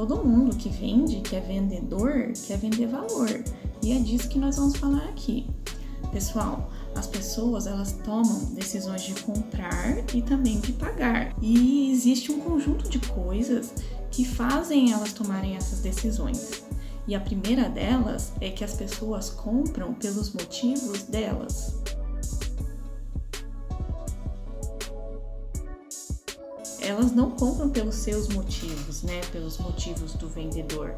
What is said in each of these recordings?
Todo mundo que vende, que é vendedor, quer vender valor. E é disso que nós vamos falar aqui. Pessoal, as pessoas elas tomam decisões de comprar e também de pagar. E existe um conjunto de coisas que fazem elas tomarem essas decisões. E a primeira delas é que as pessoas compram pelos motivos delas. Elas não compram pelos seus motivos, né? Pelos motivos do vendedor.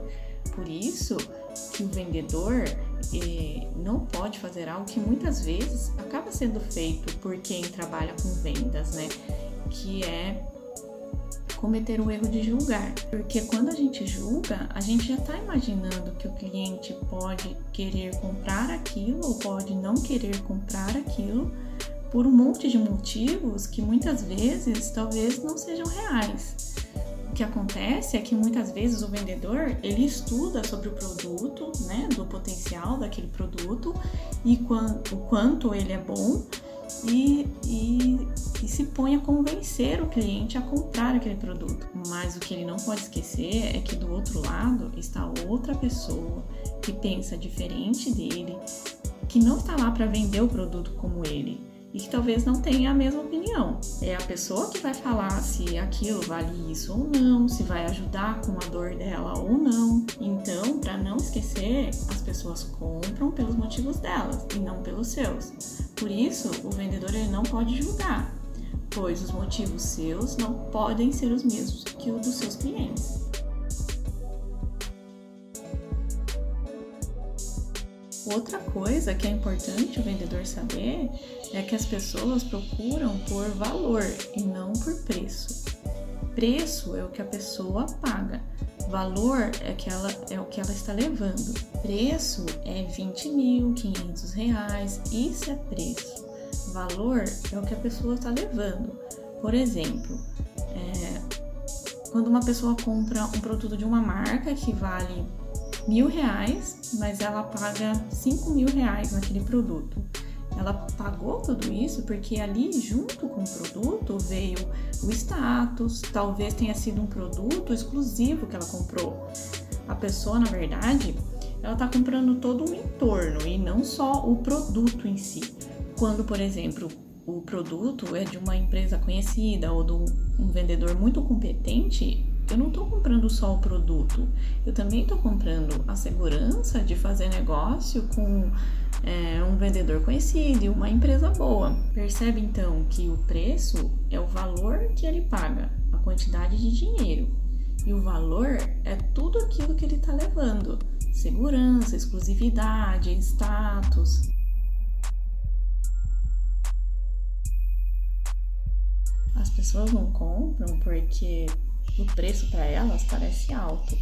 Por isso que o vendedor eh, não pode fazer algo que muitas vezes acaba sendo feito por quem trabalha com vendas, né? Que é cometer o erro de julgar. Porque quando a gente julga, a gente já está imaginando que o cliente pode querer comprar aquilo ou pode não querer comprar aquilo por um monte de motivos que muitas vezes talvez não sejam reais. O que acontece é que muitas vezes o vendedor ele estuda sobre o produto, né, do potencial daquele produto e o quanto ele é bom e, e, e, se põe a convencer o cliente a comprar aquele produto. Mas o que ele não pode esquecer é que do outro lado está outra pessoa que pensa diferente dele, que não está lá para vender o produto como ele, e que talvez não tenha a mesma opinião. É a pessoa que vai falar se aquilo vale isso ou não, se vai ajudar com a dor dela ou não. Então, para não esquecer, as pessoas compram pelos motivos delas e não pelos seus. Por isso, o vendedor ele não pode julgar, pois os motivos seus não podem ser os mesmos que os dos seus clientes. Outra coisa que é importante o vendedor saber é que as pessoas procuram por valor e não por preço. Preço é o que a pessoa paga, valor é, que ela, é o que ela está levando. Preço é 20 mil, 500 reais, isso é preço. Valor é o que a pessoa está levando. Por exemplo, é, quando uma pessoa compra um produto de uma marca que vale mil reais, mas ela paga cinco mil reais naquele produto. Ela pagou tudo isso porque ali, junto com o produto, veio o status, talvez tenha sido um produto exclusivo que ela comprou. A pessoa, na verdade, ela está comprando todo o entorno e não só o produto em si. Quando, por exemplo, o produto é de uma empresa conhecida ou de um vendedor muito competente, eu não estou comprando só o produto, eu também estou comprando a segurança de fazer negócio com é, um vendedor conhecido e uma empresa boa. Percebe então que o preço é o valor que ele paga, a quantidade de dinheiro. E o valor é tudo aquilo que ele está levando: segurança, exclusividade, status. As pessoas não compram porque o preço para elas parece alto.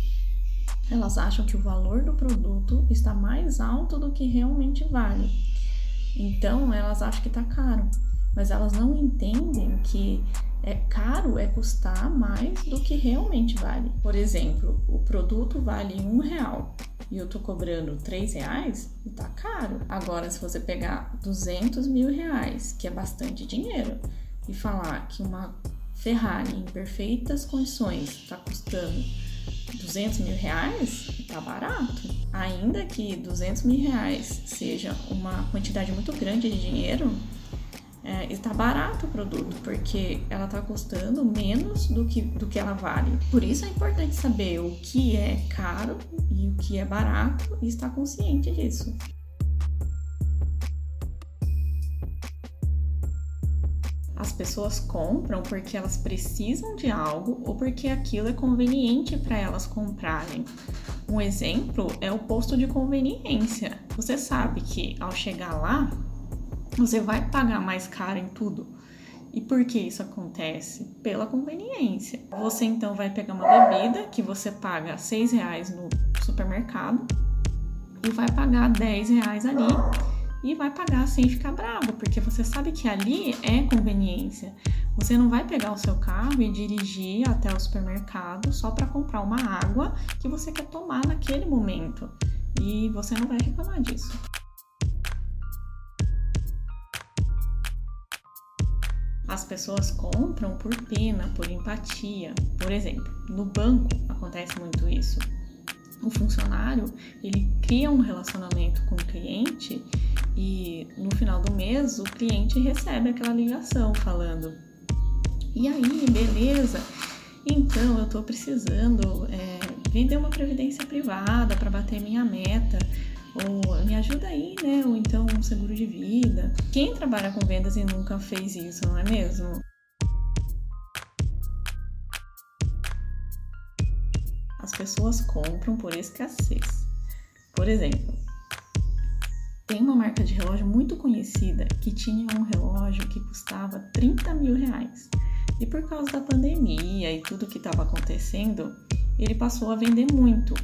Elas acham que o valor do produto está mais alto do que realmente vale. Então elas acham que está caro, mas elas não entendem que é caro é custar mais do que realmente vale. Por exemplo, o produto vale um real e eu tô cobrando três reais, tá caro. Agora, se você pegar 200 mil reais, que é bastante dinheiro, e falar que uma Ferrari em perfeitas condições está custando 200 mil reais, tá barato. Ainda que 200 mil reais seja uma quantidade muito grande de dinheiro, é, está barato o produto, porque ela está custando menos do que, do que ela vale. Por isso é importante saber o que é caro e o que é barato e estar consciente disso. As pessoas compram porque elas precisam de algo ou porque aquilo é conveniente para elas comprarem. Um exemplo é o posto de conveniência. Você sabe que ao chegar lá, você vai pagar mais caro em tudo. E por que isso acontece? Pela conveniência. Você então vai pegar uma bebida que você paga seis reais no supermercado e vai pagar 10 reais ali e vai pagar sem ficar bravo, porque você sabe que ali é conveniência. Você não vai pegar o seu carro e dirigir até o supermercado só para comprar uma água que você quer tomar naquele momento. E você não vai reclamar disso. As pessoas compram por pena, por empatia. Por exemplo, no banco acontece muito isso. O funcionário ele cria um relacionamento com o cliente e no final do mês o cliente recebe aquela ligação falando: e aí, beleza? Então eu estou precisando é, vender uma previdência privada para bater minha meta ou me ajuda aí, né? Ou então um seguro de vida. Quem trabalha com vendas e nunca fez isso, não é mesmo? Pessoas compram por escassez. Por exemplo, tem uma marca de relógio muito conhecida que tinha um relógio que custava 30 mil reais. E por causa da pandemia e tudo que estava acontecendo, ele passou a vender muito.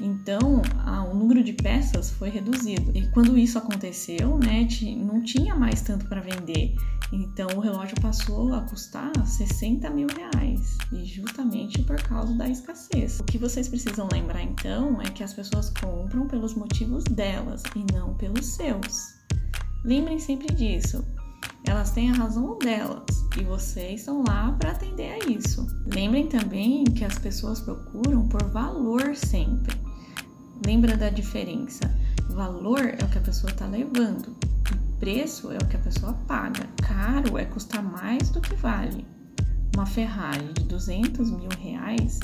Então, a, o número de peças foi reduzido. E quando isso aconteceu, né, não tinha mais tanto para vender. Então, o relógio passou a custar 60 mil reais. E justamente por causa da escassez. O que vocês precisam lembrar, então, é que as pessoas compram pelos motivos delas e não pelos seus. Lembrem sempre disso. Elas têm a razão delas e vocês estão lá para atender a isso. Lembrem também que as pessoas procuram por valor sempre. Lembra da diferença? Valor é o que a pessoa está levando, e preço é o que a pessoa paga. Caro é custar mais do que vale. Uma Ferrari de 200 mil reais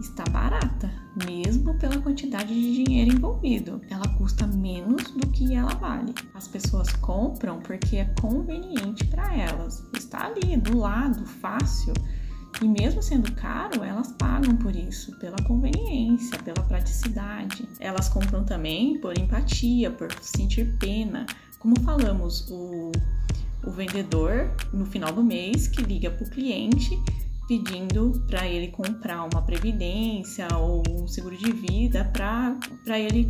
está barata, mesmo pela quantidade de dinheiro envolvido. Ela custa menos do que ela vale. As pessoas compram porque é conveniente para elas. Está ali do lado, fácil. E mesmo sendo caro, elas pagam por isso, pela conveniência, pela praticidade. Elas compram também por empatia, por sentir pena. Como falamos, o, o vendedor no final do mês que liga para o cliente pedindo para ele comprar uma previdência ou um seguro de vida para ele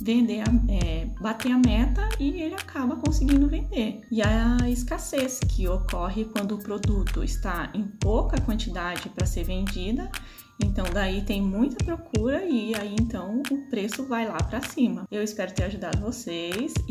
vender, é, bater a meta e ele acaba conseguindo vender. E a escassez que ocorre quando o produto está em pouca quantidade para ser vendida, então daí tem muita procura e aí então o preço vai lá para cima. Eu espero ter ajudado vocês e